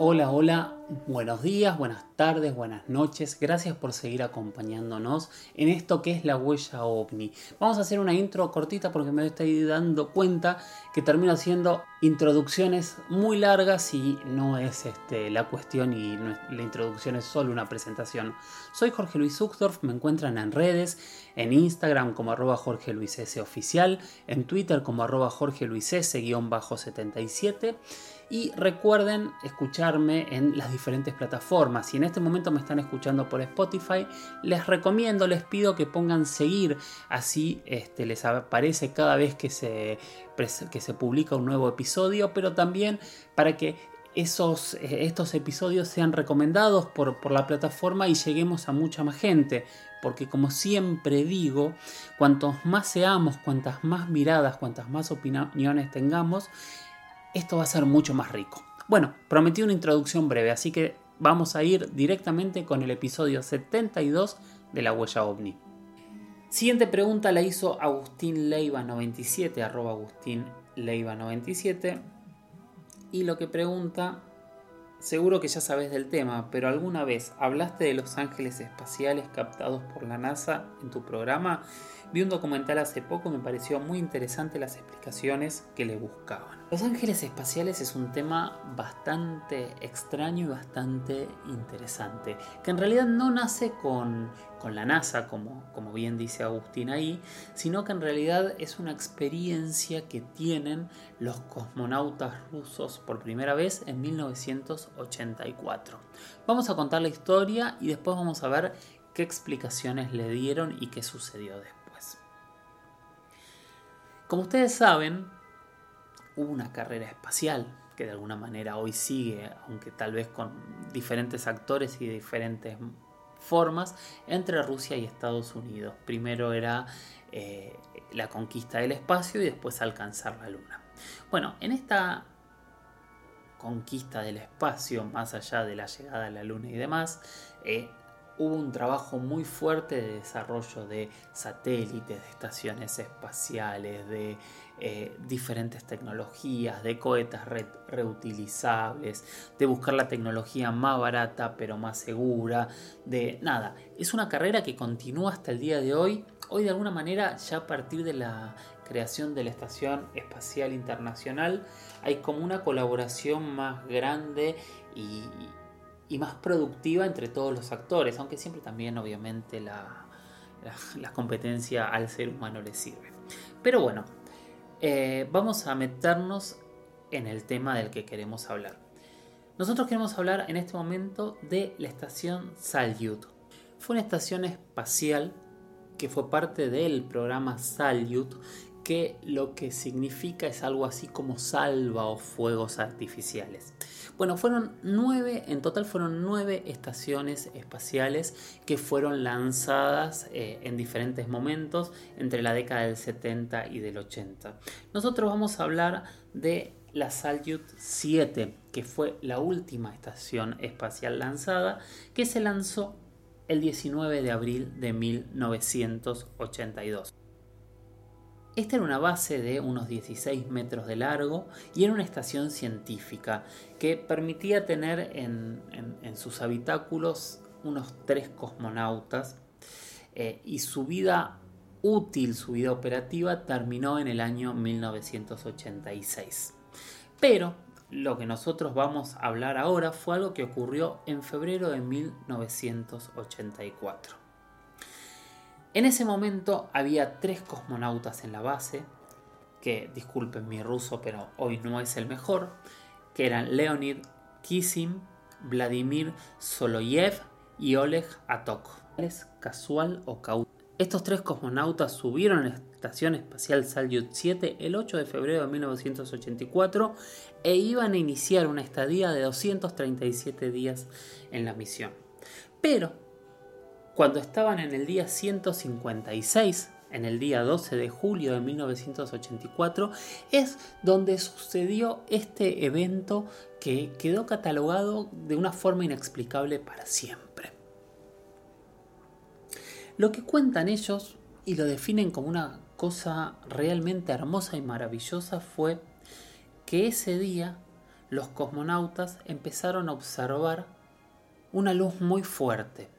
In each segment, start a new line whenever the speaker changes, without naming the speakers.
Hola, hola, buenos días, buenas tardes, buenas noches. Gracias por seguir acompañándonos en esto que es la huella ovni. Vamos a hacer una intro cortita porque me estoy dando cuenta que termino haciendo introducciones muy largas y no es este, la cuestión y la introducción es solo una presentación. Soy Jorge Luis Uxdorf, me encuentran en redes, en Instagram como arroba Jorge Luis oficial, en Twitter como arroba Jorge Luis S 77 y recuerden escucharme en las diferentes plataformas. Si en este momento me están escuchando por Spotify, les recomiendo, les pido que pongan seguir, así este, les aparece cada vez que se, que se publica un nuevo episodio, pero también para que esos, eh, estos episodios sean recomendados por, por la plataforma y lleguemos a mucha más gente porque como siempre digo, cuantos más seamos, cuantas más miradas, cuantas más opiniones tengamos, esto va a ser mucho más rico. Bueno, prometí una introducción breve, así que vamos a ir directamente con el episodio 72 de la huella ovni. Siguiente pregunta la hizo Agustín Leiva 97, arroba Agustín Leiva 97. Y lo que pregunta, seguro que ya sabes del tema, pero ¿alguna vez hablaste de los ángeles espaciales captados por la NASA en tu programa? Vi un documental hace poco, me pareció muy interesante las explicaciones que le buscaban. Los ángeles espaciales es un tema bastante extraño y bastante interesante, que en realidad no nace con, con la NASA, como, como bien dice Agustín ahí, sino que en realidad es una experiencia que tienen los cosmonautas rusos por primera vez en 1984. Vamos a contar la historia y después vamos a ver qué explicaciones le dieron y qué sucedió después. Como ustedes saben, hubo una carrera espacial que de alguna manera hoy sigue, aunque tal vez con diferentes actores y diferentes formas, entre Rusia y Estados Unidos. Primero era eh, la conquista del espacio y después alcanzar la Luna. Bueno, en esta conquista del espacio, más allá de la llegada a la Luna y demás, eh, hubo un trabajo muy fuerte de desarrollo de satélites, de estaciones espaciales, de eh, diferentes tecnologías, de cohetas reutilizables, de buscar la tecnología más barata pero más segura, de nada. Es una carrera que continúa hasta el día de hoy. Hoy de alguna manera ya a partir de la creación de la Estación Espacial Internacional hay como una colaboración más grande y, y más productiva entre todos los actores, aunque siempre también obviamente la, competencia al ser humano le sirve. Pero bueno, eh, vamos a meternos en el tema del que queremos hablar. Nosotros queremos hablar en este momento de la estación Salyut. Fue una estación espacial que fue parte del programa Salyut, que lo que significa es algo así como salva o fuegos artificiales. Bueno, fueron nueve, en total fueron nueve estaciones espaciales que fueron lanzadas eh, en diferentes momentos entre la década del 70 y del 80. Nosotros vamos a hablar de la Salyut 7, que fue la última estación espacial lanzada, que se lanzó el 19 de abril de 1982. Esta era una base de unos 16 metros de largo y era una estación científica que permitía tener en, sus habitáculos unos tres cosmonautas eh, y su vida útil, su vida operativa terminó en el año 1986. Pero lo que nosotros vamos a hablar ahora fue algo que ocurrió en febrero de 1984. En ese momento había tres cosmonautas en la base, que disculpen mi ruso, pero hoy no es el mejor, que eran Leonid Kisim, Vladimir Soloyev y Oleg Atok. ¿Es casual o Estos tres cosmonautas subieron a la Estación Espacial Salyut 7 el 8 de febrero de 1984 e iban a iniciar una estadía de 237 días en la misión. Pero, cuando estaban en el día 156, en el día 12 de julio de 1984, es donde sucedió este evento que quedó catalogado de una forma inexplicable para siempre. Lo que cuentan ellos y lo definen como una cosa realmente hermosa y maravillosa fue que ese día los cosmonautas empezaron a observar una luz muy fuerte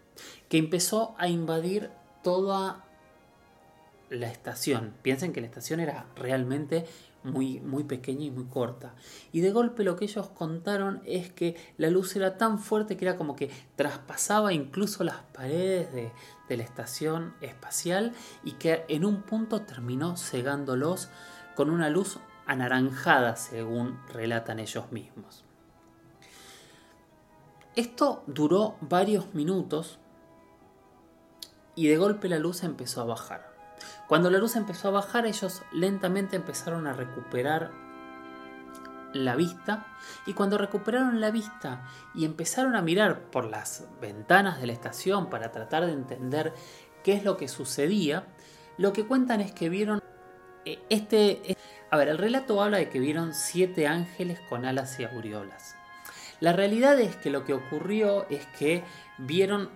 que empezó a invadir toda la estación. Piensen que la estación era realmente muy, muy pequeña y muy corta. Y de golpe lo que ellos contaron es que la luz era tan fuerte que era como que traspasaba incluso las paredes de, de la estación espacial y que en un punto terminó cegándolos con una luz anaranjada, según relatan ellos mismos. Esto duró varios minutos y de golpe la luz empezó a bajar. Cuando la luz empezó a bajar, ellos lentamente empezaron a recuperar la vista y cuando recuperaron la vista y empezaron a mirar por las ventanas de la estación para tratar de entender qué es lo que sucedía, lo que cuentan es que vieron eh, este... A ver, el relato habla de que vieron siete ángeles con alas y aureolas. La realidad es que lo que ocurrió es que vieron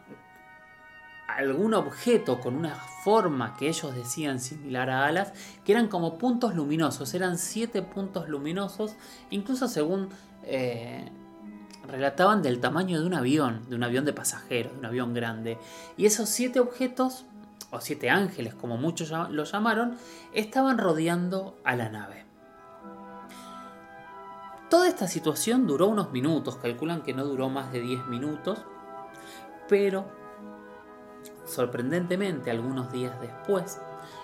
algún objeto con una forma que ellos decían similar a alas, que eran como puntos luminosos, eran siete puntos luminosos, incluso según eh, relataban del tamaño de un avión, de un avión de pasajeros, de un avión grande. Y esos siete objetos, o siete ángeles como muchos lo llamaron, estaban rodeando a la nave. Toda esta situación duró unos minutos, calculan que no duró más de 10 minutos, pero Sorprendentemente, algunos días después,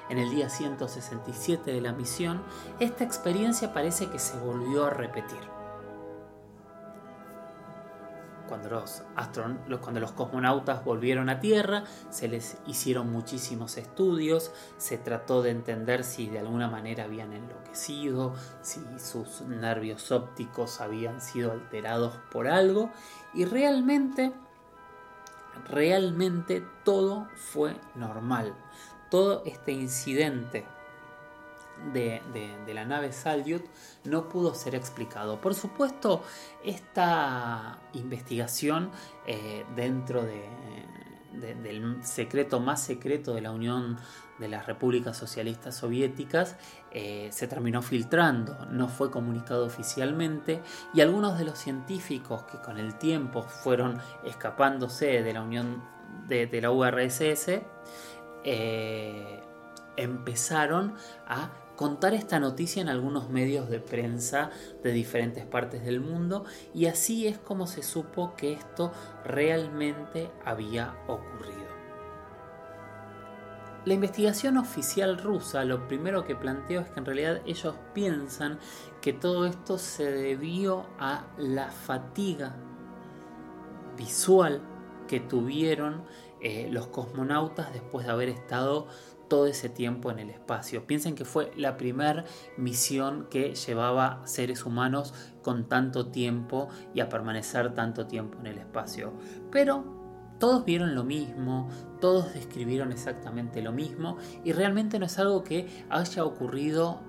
en el día 167 de la misión, esta experiencia parece que se volvió a repetir. Cuando los, cuando los cosmonautas volvieron a Tierra, se les hicieron muchísimos estudios, se trató de entender si de alguna manera habían enloquecido, si sus nervios ópticos habían sido alterados por algo, y realmente realmente todo fue normal. Todo este incidente de, la nave Salyut no pudo ser explicado. Por supuesto, esta investigación eh, dentro del secreto más secreto de la Unión de las repúblicas socialistas soviéticas eh, se terminó filtrando, no fue comunicado oficialmente y algunos de los científicos que con el tiempo fueron escapándose de la Unión de, la URSS eh, empezaron a contar esta noticia en algunos medios de prensa de diferentes partes del mundo y así es como se supo que esto realmente había ocurrido. La investigación oficial rusa lo primero que planteó es que en realidad ellos piensan que todo esto se debió a la fatiga visual que tuvieron eh, los cosmonautas después de haber estado todo ese tiempo en el espacio. Piensen que fue la primera misión que llevaba seres humanos con tanto tiempo y a permanecer tanto tiempo en el espacio. Pero todos vieron lo mismo, todos describieron exactamente lo mismo y realmente no es algo que haya ocurrido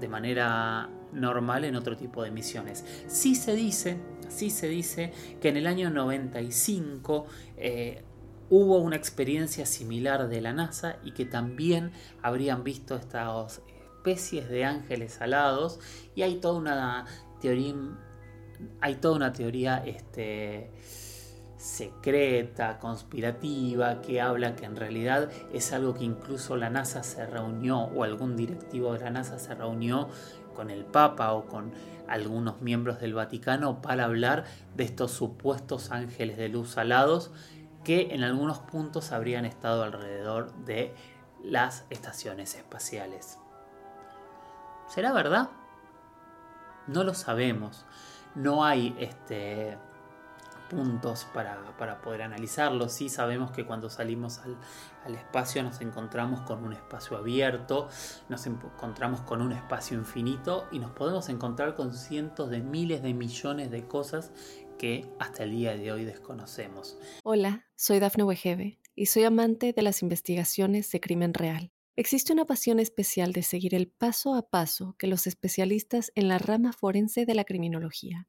de manera normal en otro tipo de misiones. Sí se dice, sí se dice que en el año 95 eh, hubo una experiencia similar de la NASA y que también habrían visto estas especies de ángeles alados y hay toda una teoría hay toda una teoría este, secreta, conspirativa, que habla que en realidad es algo que incluso la NASA se reunió o algún directivo de la NASA se reunió con el Papa o con algunos miembros del Vaticano para hablar de estos supuestos ángeles de luz alados que en algunos puntos habrían estado alrededor de las estaciones espaciales. ¿Será verdad? No lo sabemos. No hay este, puntos para, para poder analizarlo. Sí sabemos que cuando salimos al, al, espacio nos encontramos con un espacio abierto, nos encontramos con un espacio infinito y nos podemos encontrar con cientos de miles de millones de cosas que hasta el día de hoy desconocemos.
Hola, soy Dafne Wegebe y soy amante de las investigaciones de crimen real. Existe una pasión especial de seguir el paso a paso que los especialistas en la rama forense de la criminología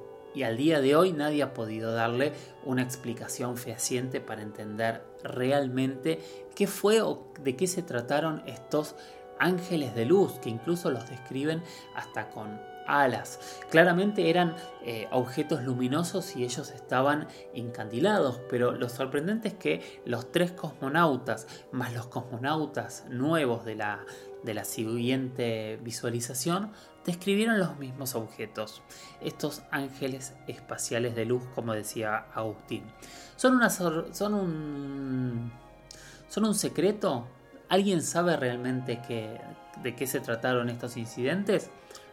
y al día de hoy nadie ha podido darle una explicación fehaciente para entender realmente qué fue o de qué se trataron estos ángeles de luz, que incluso los describen hasta con alas. Claramente eran eh, objetos luminosos y ellos estaban encandilados, pero lo sorprendente es que los tres cosmonautas, más los cosmonautas nuevos de la, de la siguiente visualización, describieron los mismos objetos, estos ángeles espaciales de luz, como decía Agustín. ¿Son, una, son, un, son un secreto? ¿Alguien sabe realmente de qué se trataron estos incidentes?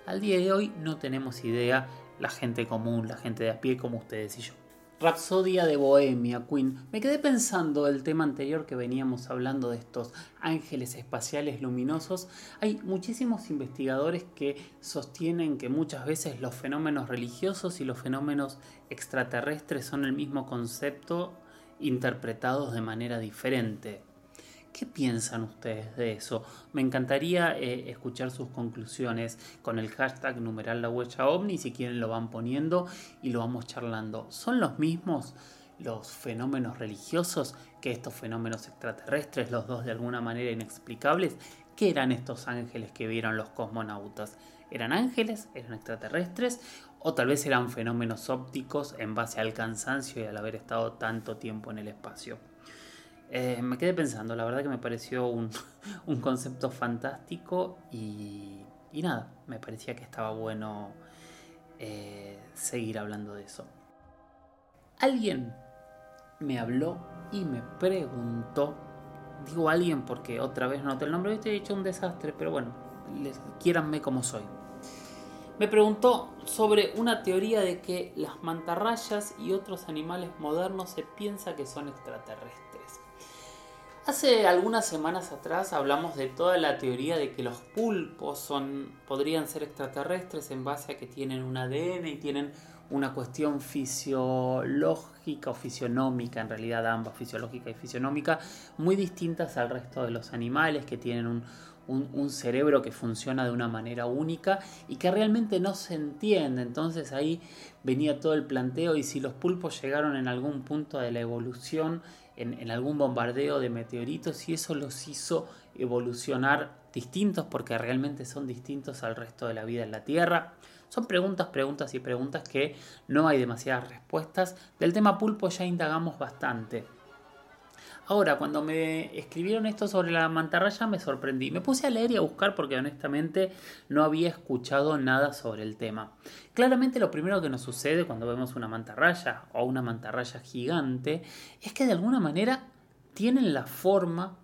Al día de hoy no tenemos idea, la gente común, la gente de a pie como ustedes y yo. Rapsodia de Bohemia, Queen. Me quedé pensando el tema anterior que veníamos hablando de estos ángeles espaciales luminosos. Hay muchísimos investigadores que sostienen que muchas veces los fenómenos religiosos y los fenómenos extraterrestres son el mismo concepto interpretados de manera diferente. ¿Qué piensan ustedes de eso? Me encantaría eh, escuchar sus conclusiones con el hashtag numeral la huella ovni, si quieren lo van poniendo y lo vamos charlando. ¿Son los mismos los fenómenos religiosos que estos fenómenos extraterrestres, los dos de alguna manera inexplicables? ¿Qué eran estos ángeles que vieron los cosmonautas? ¿Eran ángeles? ¿Eran extraterrestres? ¿O tal vez eran fenómenos ópticos en base al cansancio y al haber estado tanto tiempo en el espacio? Eh, me quedé pensando, la verdad que me pareció un, concepto fantástico y, nada, me parecía que estaba bueno eh, seguir hablando de eso. Alguien me habló y me preguntó, digo alguien porque otra vez no noté el nombre, he hecho un desastre, pero bueno, les, quiéranme como soy. Me preguntó sobre una teoría de que las mantarrayas y otros animales modernos se piensa que son extraterrestres. Hace algunas semanas atrás hablamos de toda la teoría de que los pulpos son, podrían ser extraterrestres en base a que tienen un ADN y tienen una cuestión fisiológica o fisionómica, en realidad ambas, fisiológica y fisionómica, muy distintas al resto de los animales que tienen un, un, cerebro que funciona de una manera única y que realmente no se entiende. Entonces ahí venía todo el planteo y si los pulpos llegaron en algún punto de la evolución en, algún bombardeo de meteoritos y eso los hizo evolucionar distintos porque realmente son distintos al resto de la vida en la Tierra. Son preguntas, preguntas y preguntas que no hay demasiadas respuestas. Del tema pulpo ya indagamos bastante. Ahora, cuando me escribieron esto sobre la mantarraya me sorprendí. Me puse a leer y a buscar porque honestamente no había escuchado nada sobre el tema. Claramente lo primero que nos sucede cuando vemos una mantarraya o una mantarraya gigante es que de alguna manera tienen la forma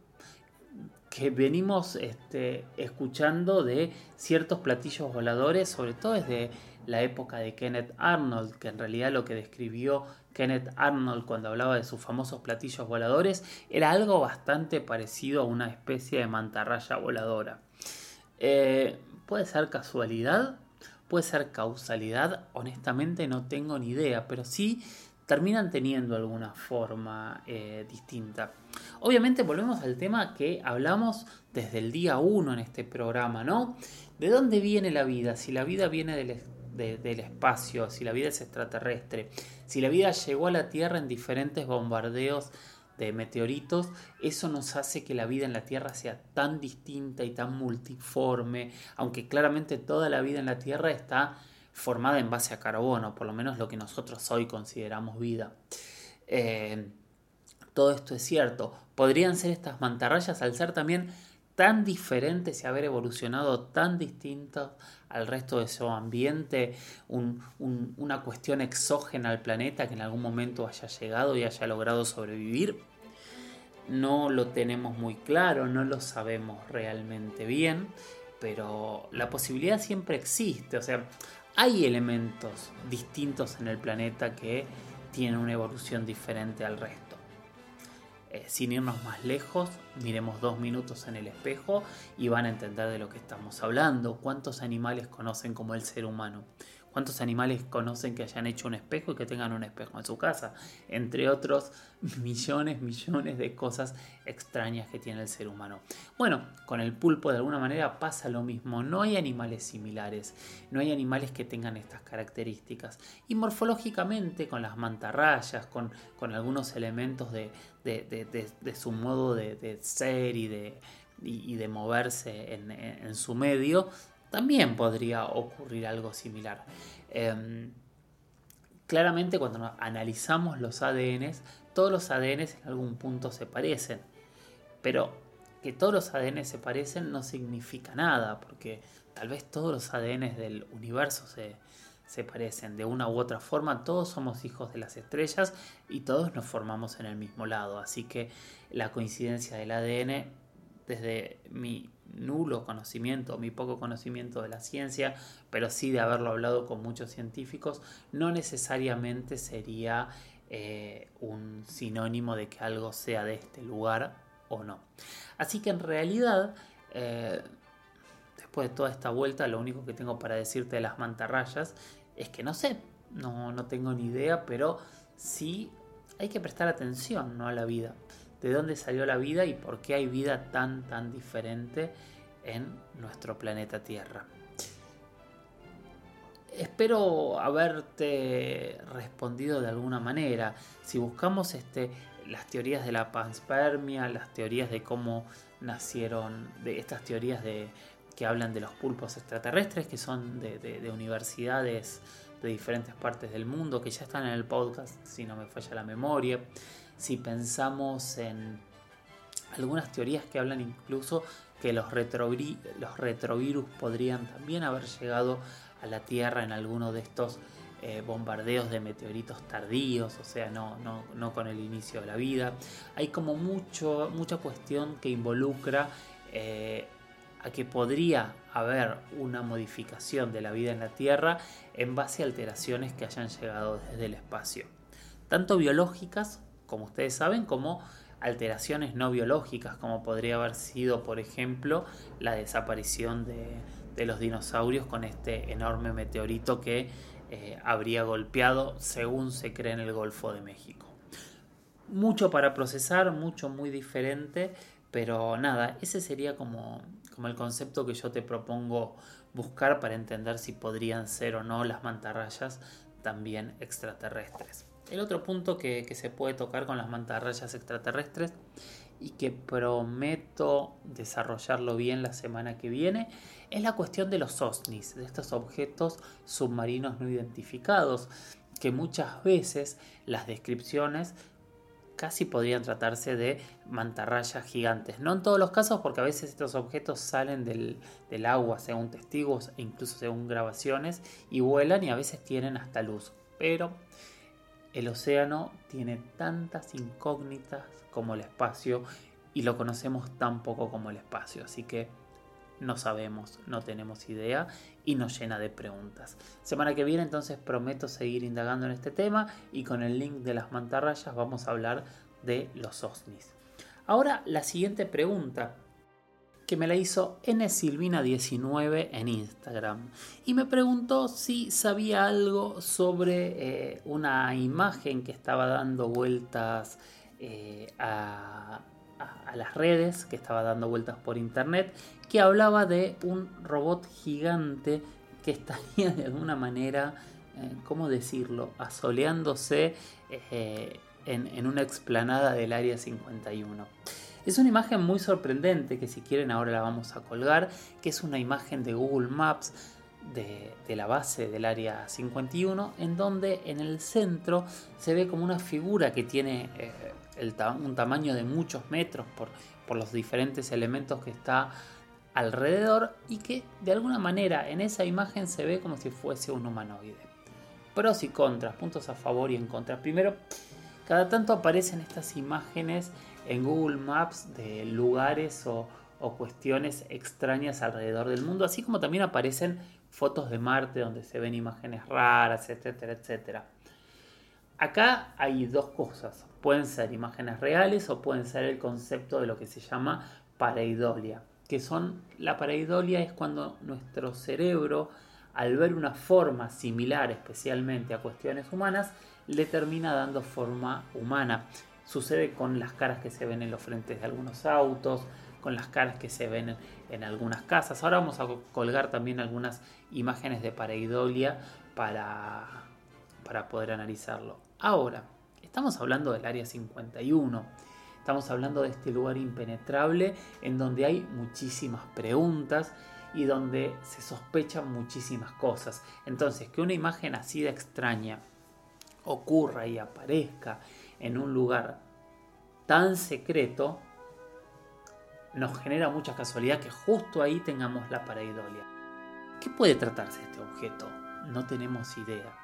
que venimos este, escuchando de ciertos platillos voladores, sobre todo desde la época de Kenneth Arnold, que en realidad lo que describió Kenneth Arnold cuando hablaba de sus famosos platillos voladores era algo bastante parecido a una especie de mantarraya voladora. Eh, ¿Puede ser casualidad? ¿Puede ser causalidad? Honestamente no tengo ni idea, pero sí terminan teniendo alguna forma eh, distinta. Obviamente volvemos al tema que hablamos desde el día 1 en este programa, ¿no? ¿De dónde viene la vida? Si la vida viene del, del espacio, si la vida es extraterrestre, si la vida llegó a la Tierra en diferentes bombardeos de meteoritos, eso nos hace que la vida en la Tierra sea tan distinta y tan multiforme, aunque claramente toda la vida en la Tierra está formada en base a carbono, por lo menos lo que nosotros hoy consideramos vida. Eh, todo esto es cierto. Podrían ser estas mantarrayas al ser también tan diferentes y haber evolucionado tan distintos al resto de su ambiente, una cuestión exógena al planeta que en algún momento haya llegado y haya logrado sobrevivir, no lo tenemos muy claro, no lo sabemos realmente bien, pero la posibilidad siempre existe, o sea, hay elementos distintos en el planeta que tienen una evolución diferente al resto. Eh, sin irnos más lejos, miremos dos minutos en el espejo y van a entender de lo que estamos hablando. ¿Cuántos animales conocen como el ser humano? ¿Cuántos animales conocen que hayan hecho un espejo y que tengan un espejo en su casa? Entre otros millones, millones de cosas extrañas que tiene el ser humano. Bueno, con el pulpo de alguna manera pasa lo mismo. No hay animales similares, no hay animales que tengan estas características. Y morfológicamente, con las mantarrayas, con, algunos elementos de, su modo de, ser y de, moverse en su medio, también podría ocurrir algo similar. Em, claramente cuando analizamos los ADNs, todos los ADNs en algún punto se parecen, pero que todos los ADN se parecen no significa nada, porque tal vez todos los ADN del universo se, se parecen de una u otra forma, todos somos hijos de las estrellas y todos nos formamos en el mismo lado, así que la coincidencia del ADN desde mi nulo conocimiento, mi poco conocimiento de la ciencia, pero sí de haberlo hablado con muchos científicos, no necesariamente sería eh, un sinónimo de que algo sea de este lugar o no. Así que en realidad, eh, después de toda esta vuelta, lo único que tengo para decirte de las mantarrayas es que no sé, no, no tengo ni idea, pero sí hay que prestar atención ¿no? a la vida de dónde salió la vida y por qué hay vida tan, tan diferente en nuestro planeta Tierra. Espero haberte respondido de alguna manera. Si buscamos este, las teorías de la panspermia, las teorías de cómo nacieron, de estas teorías de, que hablan de los pulpos extraterrestres, que son de, de universidades de diferentes partes del mundo, que ya están en el podcast, si no me falla la memoria si pensamos en algunas teorías que hablan incluso que los, los retrovirus podrían también haber llegado a la Tierra en alguno de estos eh, bombardeos de meteoritos tardíos, o sea, no, no, con el inicio de la vida. Hay como mucho, mucha cuestión que involucra eh, a que podría haber una modificación de la vida en la Tierra en base a alteraciones que hayan llegado desde el espacio, tanto biológicas como ustedes saben, como alteraciones no biológicas, como podría haber sido, por ejemplo, la desaparición de, los dinosaurios con este enorme meteorito que eh, habría golpeado, según se cree, en el Golfo de México. Mucho para procesar, mucho muy diferente, pero nada, ese sería como, como el concepto que yo te propongo buscar para entender si podrían ser o no las mantarrayas también extraterrestres. El otro punto que, se puede tocar con las mantarrayas extraterrestres y que prometo desarrollarlo bien la semana que viene es la cuestión de los OSNIs, de estos objetos submarinos no identificados, que muchas veces las descripciones casi podrían tratarse de mantarrayas gigantes. No en todos los casos, porque a veces estos objetos salen del, del, agua según testigos e incluso según grabaciones y vuelan y a veces tienen hasta luz. Pero el océano tiene tantas incógnitas como el espacio y lo conocemos tan poco como el espacio, así que no sabemos, no tenemos idea y nos llena de preguntas. Semana que viene entonces prometo seguir indagando en este tema y con el link de las mantarrayas vamos a hablar de los OSNIs. Ahora la siguiente pregunta que me la hizo nsilvina19 en Instagram y me preguntó si sabía algo sobre eh, una imagen que estaba dando vueltas eh, a, las redes, que estaba dando vueltas por internet, que hablaba de un robot gigante que estaría de alguna manera, eh, ¿cómo decirlo?, asoleándose en, en una explanada del Área 51. Es una imagen muy sorprendente que si quieren ahora la vamos a colgar, que es una imagen de Google Maps de, la base del área 51, en donde en el centro se ve como una figura que tiene eh, un tamaño de muchos metros por, por los diferentes elementos que está alrededor y que de alguna manera en esa imagen se ve como si fuese un humanoide. Pros y contras, puntos a favor y en contra. Primero, cada tanto aparecen estas imágenes en Google Maps de lugares o, cuestiones extrañas alrededor del mundo, así como también aparecen fotos de Marte donde se ven imágenes raras, etcétera, etcétera. Acá hay dos cosas, pueden ser imágenes reales o pueden ser el concepto de lo que se llama pareidolia, que son la pareidolia es cuando nuestro cerebro al ver una forma similar especialmente a cuestiones humanas le termina dando forma humana. Sucede con las caras que se ven en los frentes de algunos autos, con las caras que se ven en, algunas casas. Ahora vamos a colgar también algunas imágenes de pareidolia para, para poder analizarlo. Ahora, estamos hablando del área 51. Estamos hablando de este lugar impenetrable en donde hay muchísimas preguntas y donde se sospechan muchísimas cosas. Entonces, que una imagen así de extraña ocurra y aparezca en un lugar tan secreto, nos genera mucha casualidad que justo ahí tengamos la pareidolia. ¿Qué puede tratarse este objeto? No tenemos idea.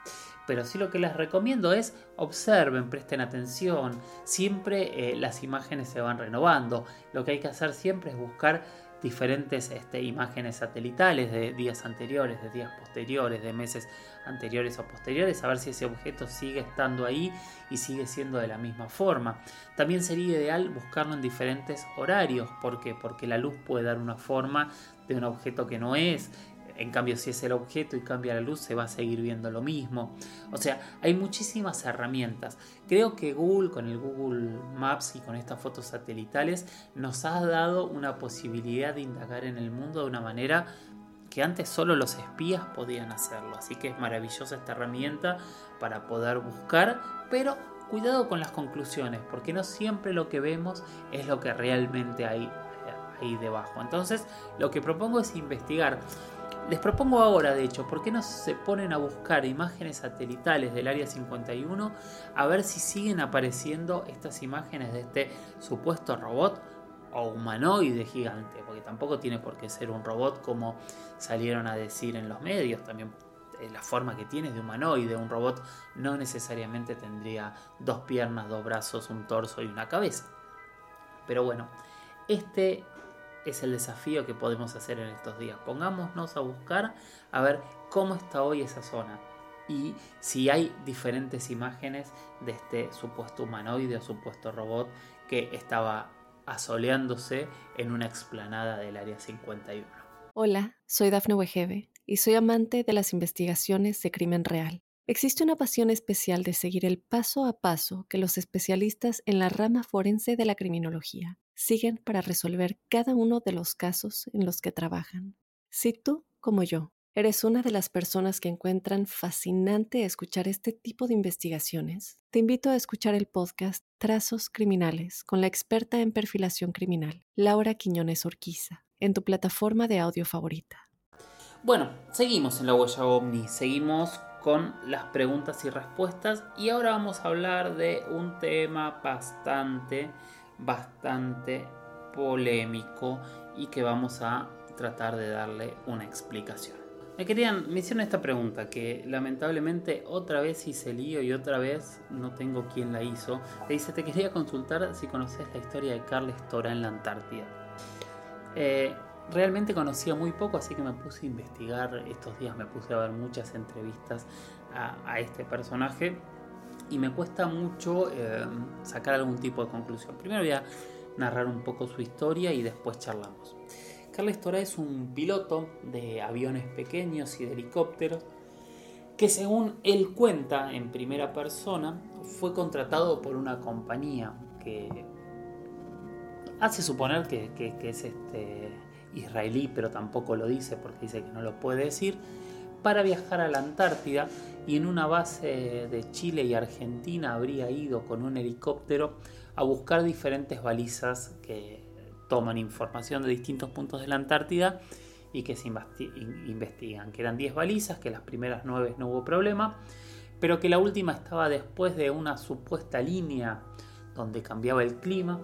Pero sí lo que les recomiendo es observen, presten atención. Siempre eh, las imágenes se van renovando. Lo que hay que hacer siempre es buscar diferentes este, imágenes satelitales de días anteriores, de días posteriores, de meses anteriores o posteriores, a ver si ese objeto sigue estando ahí y sigue siendo de la misma forma. También sería ideal buscarlo en diferentes horarios, ¿por qué? Porque la luz puede dar una forma de un objeto que no es, en cambio, si es el objeto y cambia la luz, se va a seguir viendo lo mismo. O sea, hay muchísimas herramientas. Creo que Google, con el Google Maps y con estas fotos satelitales, nos ha dado una posibilidad de indagar en el mundo de una manera que antes solo los espías podían hacerlo. Así que es maravillosa esta herramienta para poder buscar, pero cuidado con las conclusiones, porque no siempre lo que vemos es lo que realmente hay ahí debajo. Entonces, lo que propongo es investigar. Les propongo ahora, de hecho, ¿por qué no se ponen a buscar imágenes satelitales del Área 51 a ver si siguen apareciendo estas imágenes de este supuesto robot o humanoide gigante? Porque tampoco tiene por qué ser un robot como salieron a decir en los medios, también eh, la forma que tiene de humanoide, un robot no necesariamente tendría dos piernas, dos brazos, un torso y una cabeza. Pero bueno, este es el desafío que podemos hacer en estos días. Pongámonos a buscar a ver cómo está hoy esa zona y si hay diferentes imágenes de este supuesto humanoide o supuesto robot que estaba asoleándose en una explanada del Área 51.
Hola, soy Dafne Wegebe y soy amante de las investigaciones de crimen real. Existe una pasión especial de seguir el paso a paso que los especialistas en la rama forense de la criminología siguen para resolver cada uno de los casos en los que trabajan. Si tú, como yo, eres una de las personas que encuentran fascinante escuchar este tipo de investigaciones, te invito a escuchar el podcast Trazos Criminales con la experta en perfilación criminal, Laura Quiñones Orquiza, en tu plataforma de audio favorita.
Bueno, seguimos en la huella ovni, seguimos con las preguntas y respuestas y ahora vamos a hablar de un tema bastante bastante polémico y que vamos a tratar de darle una explicación. Me querían, me hicieron esta pregunta que lamentablemente otra vez hice lío y otra vez no tengo quien la hizo. Te dice, te quería consultar si conoces la historia de Carles Tora en la Antártida. Eh, realmente conocía muy poco, así que me puse a investigar estos días, me puse a ver muchas entrevistas a este personaje y me cuesta mucho eh, sacar algún tipo de conclusión. Primero voy a narrar un poco su historia y después charlamos. Carles Torá es un piloto de aviones pequeños y de helicópteros que según él cuenta en primera persona fue contratado por una compañía que hace suponer que, que es este israelí, pero tampoco lo dice porque dice que no lo puede decir, para viajar a la Antártida y en una base de Chile y Argentina habría ido con un helicóptero a buscar diferentes balizas que toman información de distintos puntos de la Antártida y que se investigan, que eran 10 balizas, que las primeras 9 no hubo problema, pero que la última estaba después de una supuesta línea donde cambiaba el clima,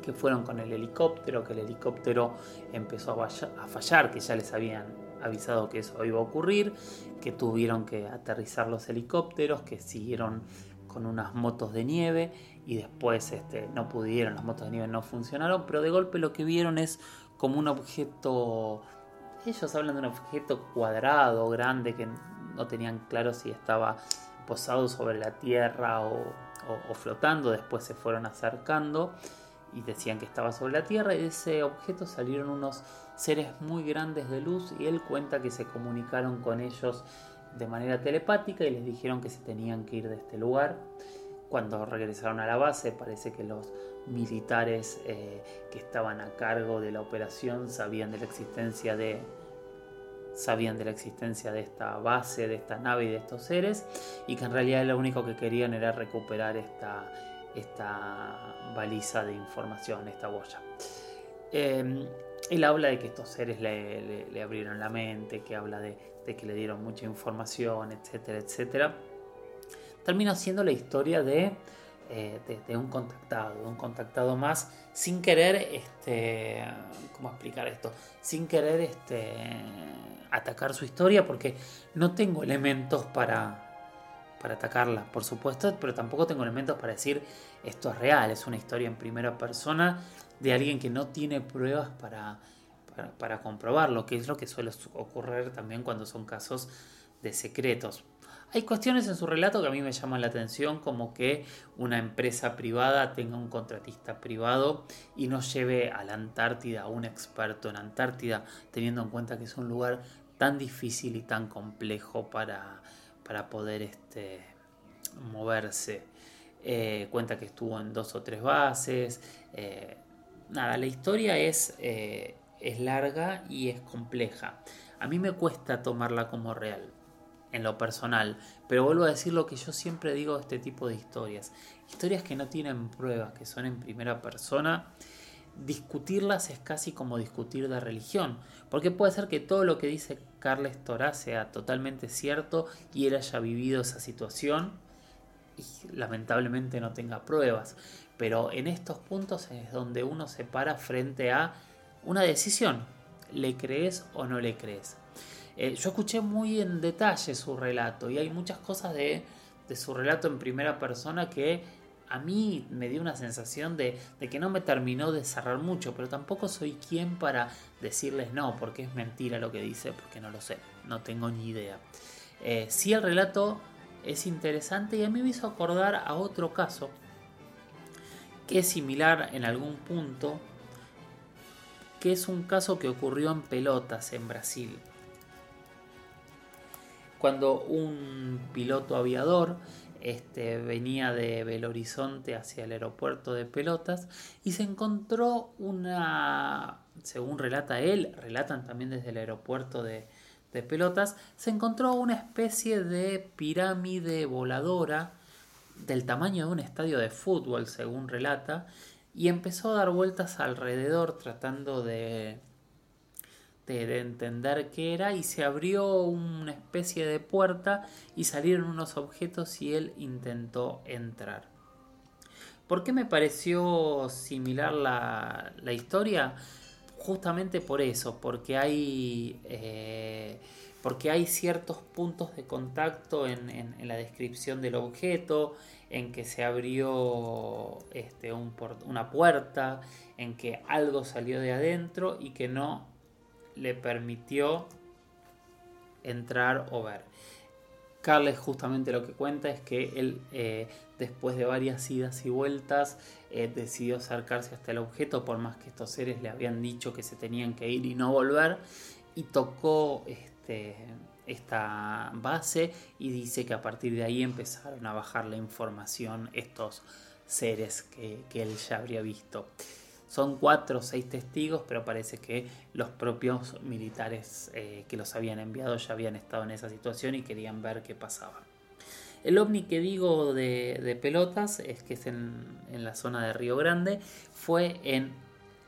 que fueron con el helicóptero, que el helicóptero empezó a fallar, que ya les habían avisado que eso iba a ocurrir, que tuvieron que aterrizar los helicópteros, que siguieron con unas motos de nieve y después este, no pudieron, las motos de nieve no funcionaron, pero de golpe lo que vieron es como un objeto, ellos hablan de un objeto cuadrado, grande, que no tenían claro si estaba posado sobre la tierra o, o flotando, después se fueron acercando y decían que estaba sobre la tierra y de ese objeto salieron unos seres muy grandes de luz y él cuenta que se comunicaron con ellos de manera telepática y les dijeron que se tenían que ir de este lugar. Cuando regresaron a la base parece que los militares eh, que estaban a cargo de la operación sabían de la existencia de sabían de la existencia de esta base, de esta nave y de estos seres y que en realidad lo único que querían era recuperar esta, esta baliza de información, esta boya. Em, él habla de que estos seres le, abrieron la mente, que habla de, que le dieron mucha información, etcétera, etcétera. Termina siendo la historia de, eh, un contactado, de un contactado más, sin querer, este, ¿cómo explicar esto? Sin querer este, atacar su historia, porque no tengo elementos para, para atacarla, por supuesto, pero tampoco tengo elementos para decir esto es real, es una historia en primera persona de alguien que no tiene pruebas para, para, comprobarlo, que es lo que suele ocurrir también cuando son casos de secretos. Hay cuestiones en su relato que a mí me llaman la atención, como que una empresa privada tenga un contratista privado y no lleve a la Antártida a un experto en Antártida, teniendo en cuenta que es un lugar tan difícil y tan complejo para, para poder este, moverse. Eh, cuenta que estuvo en dos o tres bases. Eh, nada, la historia es, eh, es larga y es compleja. A mí me cuesta tomarla como real, en lo personal, pero vuelvo a decir lo que yo siempre digo de este tipo de historias. Historias que no tienen pruebas, que son en primera persona. Discutirlas es casi como discutir de religión, porque puede ser que todo lo que dice Carles Torá sea totalmente cierto y él haya vivido esa situación y lamentablemente no tenga pruebas. Pero en estos puntos es donde uno se para frente a una decisión. ¿Le crees o no le crees? Eh, yo escuché muy en detalle su relato y hay muchas cosas de, de su relato en primera persona que a mí me dio una sensación de, que no me terminó de cerrar mucho, pero tampoco soy quien para decirles no, porque es mentira lo que dice, porque no lo sé, no tengo ni idea. Eh, sí el relato es interesante y a mí me hizo acordar a otro caso que es similar en algún punto, que es un caso que ocurrió en Pelotas, en Brasil. Cuando un piloto aviador este, venía de Belo Horizonte hacia el aeropuerto de Pelotas y se encontró una, según relata él, relatan también desde el aeropuerto de, de Pelotas, se encontró una especie de pirámide voladora del tamaño de un estadio de fútbol, según relata, y empezó a dar vueltas alrededor tratando de de entender qué era y se abrió una especie de puerta y salieron unos objetos y él intentó entrar. ¿Por qué me pareció similar la, historia? Justamente por eso, porque hay, eh, porque hay ciertos puntos de contacto en, la descripción del objeto, en que se abrió este, una puerta, en que algo salió de adentro y que no le permitió entrar o ver. Carles justamente lo que cuenta es que él, eh, después de varias idas y vueltas, eh, decidió acercarse hasta el objeto, por más que estos seres le habían dicho que se tenían que ir y no volver, y tocó este, esta base y dice que a partir de ahí empezaron a bajar la información estos seres que, que él ya habría visto. Son cuatro o seis testigos, pero parece que los propios militares eh, que los habían enviado ya habían estado en esa situación y querían ver qué pasaba. El ovni que digo de, pelotas, es que es en, la zona de Río Grande, fue en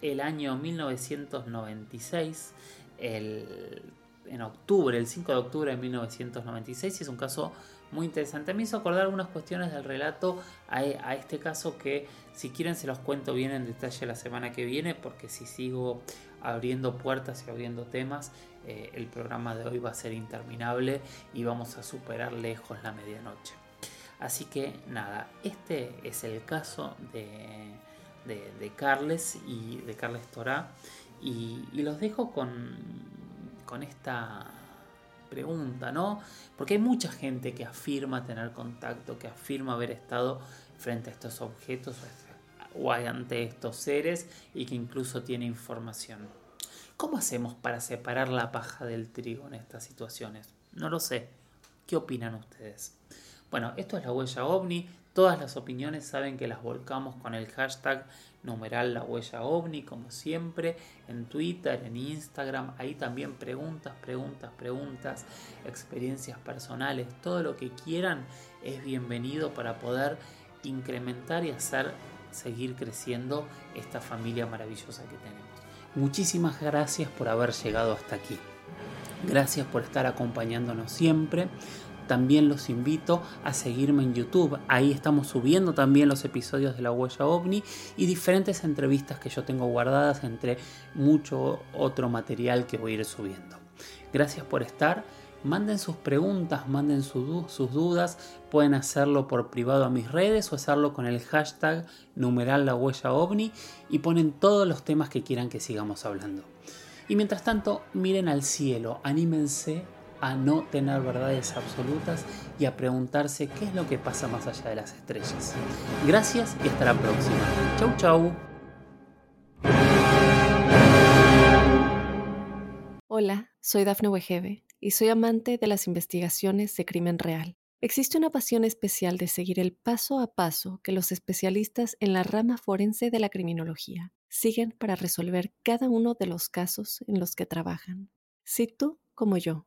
el año 1996. El en octubre, el 5 de octubre de 1996, y es un caso muy interesante. Me hizo acordar algunas cuestiones del relato a, este caso que si quieren se los cuento bien en detalle la semana que viene, porque si sigo abriendo puertas y abriendo temas, eh, el programa de hoy va a ser interminable y vamos a superar lejos la medianoche. Así que nada, este es el caso de, de, Carles y de Carles Torá y, los dejo con, con esta pregunta, ¿no? Porque hay mucha gente que afirma tener contacto, que afirma haber estado frente a estos objetos o ante estos seres y que incluso tiene información. ¿Cómo hacemos para separar la paja del trigo en estas situaciones? No lo sé. ¿Qué opinan ustedes? Bueno, esto es la huella ovni. Todas las opiniones saben que las volcamos con el hashtag numeral la huella ovni, como siempre, en Twitter, en Instagram. Ahí también preguntas, preguntas, preguntas, experiencias personales, todo lo que quieran es bienvenido para poder incrementar y hacer seguir creciendo esta familia maravillosa que tenemos. Muchísimas gracias por haber llegado hasta aquí. Gracias por estar acompañándonos siempre. También los invito a seguirme en YouTube. Ahí estamos subiendo también los episodios de la huella ovni y diferentes entrevistas que yo tengo guardadas entre mucho otro material que voy a ir subiendo. Gracias por estar. Manden sus preguntas, manden sus dudas. Pueden hacerlo por privado a mis redes o hacerlo con el hashtag numeral la huella ovni y ponen todos los temas que quieran que sigamos hablando. Y mientras tanto, miren al cielo, anímense a no tener verdades absolutas y a preguntarse qué es lo que pasa más allá de las estrellas. Gracias y hasta la próxima. Chau chau.
Hola, soy Dafne Wegebe y soy amante de las investigaciones de crimen real. Existe una pasión especial de seguir el paso a paso que los especialistas en la rama forense de la criminología siguen para resolver cada uno de los casos en los que trabajan. Si tú, como yo,